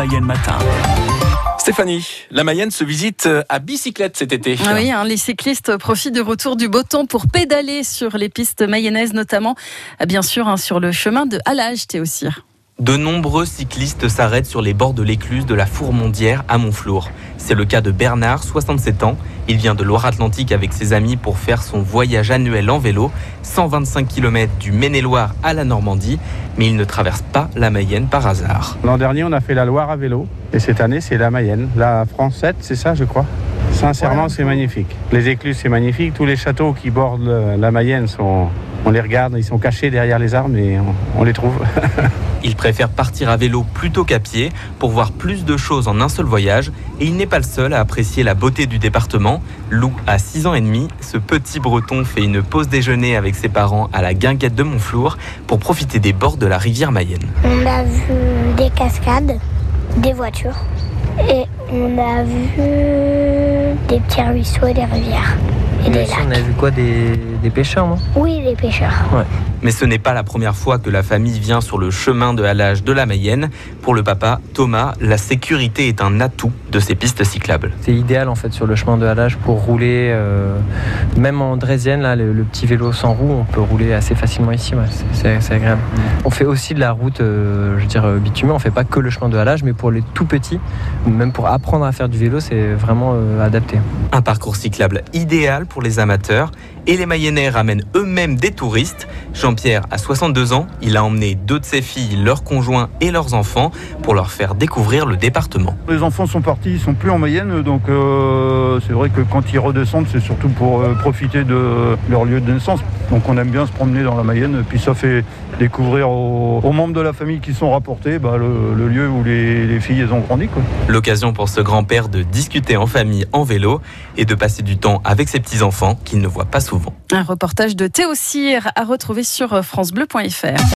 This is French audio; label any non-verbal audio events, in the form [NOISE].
Mayenne Matin. Stéphanie, la Mayenne se visite à bicyclette cet été. Oui, hein, les cyclistes profitent du retour du beau temps pour pédaler sur les pistes mayennaises, notamment, bien sûr, hein, sur le chemin de Halage, Théossir. De nombreux cyclistes s'arrêtent sur les bords de l'écluse de la Fourmondière à Montflour. C'est le cas de Bernard, 67 ans. Il vient de Loire-Atlantique avec ses amis pour faire son voyage annuel en vélo, 125 km du Maine-et-Loire à la Normandie, mais il ne traverse pas la Mayenne par hasard. L'an dernier, on a fait la Loire à vélo, et cette année, c'est la Mayenne. La France 7, c'est ça, je crois? Sincèrement, c'est magnifique. Les écluses, c'est magnifique. Tous les châteaux qui bordent la Mayenne, sont, on les regarde, ils sont cachés derrière les arbres, et on, on les trouve. [LAUGHS] il préfère partir à vélo plutôt qu'à pied pour voir plus de choses en un seul voyage. Et il n'est pas le seul à apprécier la beauté du département. Lou a 6 ans et demi. Ce petit breton fait une pause déjeuner avec ses parents à la guinguette de Montflour pour profiter des bords de la rivière Mayenne. On a vu des cascades, des voitures et on a vu des petits ruisseaux et des rivières. Et des lacs. On a vu quoi des, des pêcheurs, non? Oui, les pêcheurs. Ouais. Mais ce n'est pas la première fois que la famille vient sur le chemin de halage de la Mayenne. Pour le papa, Thomas, la sécurité est un atout de ces pistes cyclables. C'est idéal en fait sur le chemin de halage pour rouler, euh, même en draisienne, là, le, le, petit vélo sans roue, on peut rouler assez facilement ici, ouais, c'est agréable. Mmh. On fait aussi de la route, euh, je veux dire, bitumée, on fait pas que le chemin de halage, mais pour les tout petits, même pour apprendre à faire du vélo, c'est vraiment euh, adapté. Un parcours cyclable idéal pour les amateurs et les Mayennais ramènent eux-mêmes des touristes. Jean-Pierre a 62 ans, il a emmené deux de ses filles, leurs conjoints et leurs enfants pour leur faire découvrir le département. Les enfants sont partis, ils sont plus en Mayenne, donc euh, c'est vrai que quand ils redescendent, c'est surtout pour euh, profiter de leur lieu de naissance. Donc on aime bien se promener dans la Mayenne, puis ça fait découvrir aux, aux membres de la famille qui sont rapportés bah, le, le, lieu où les, les filles elles ont grandi. L'occasion pour ce grand-père de discuter en famille en vélo et de passer du temps avec ses petits-enfants qu'il ne voit pas souvent. Un reportage de Théo Cyr à retrouver sur francebleu.fr.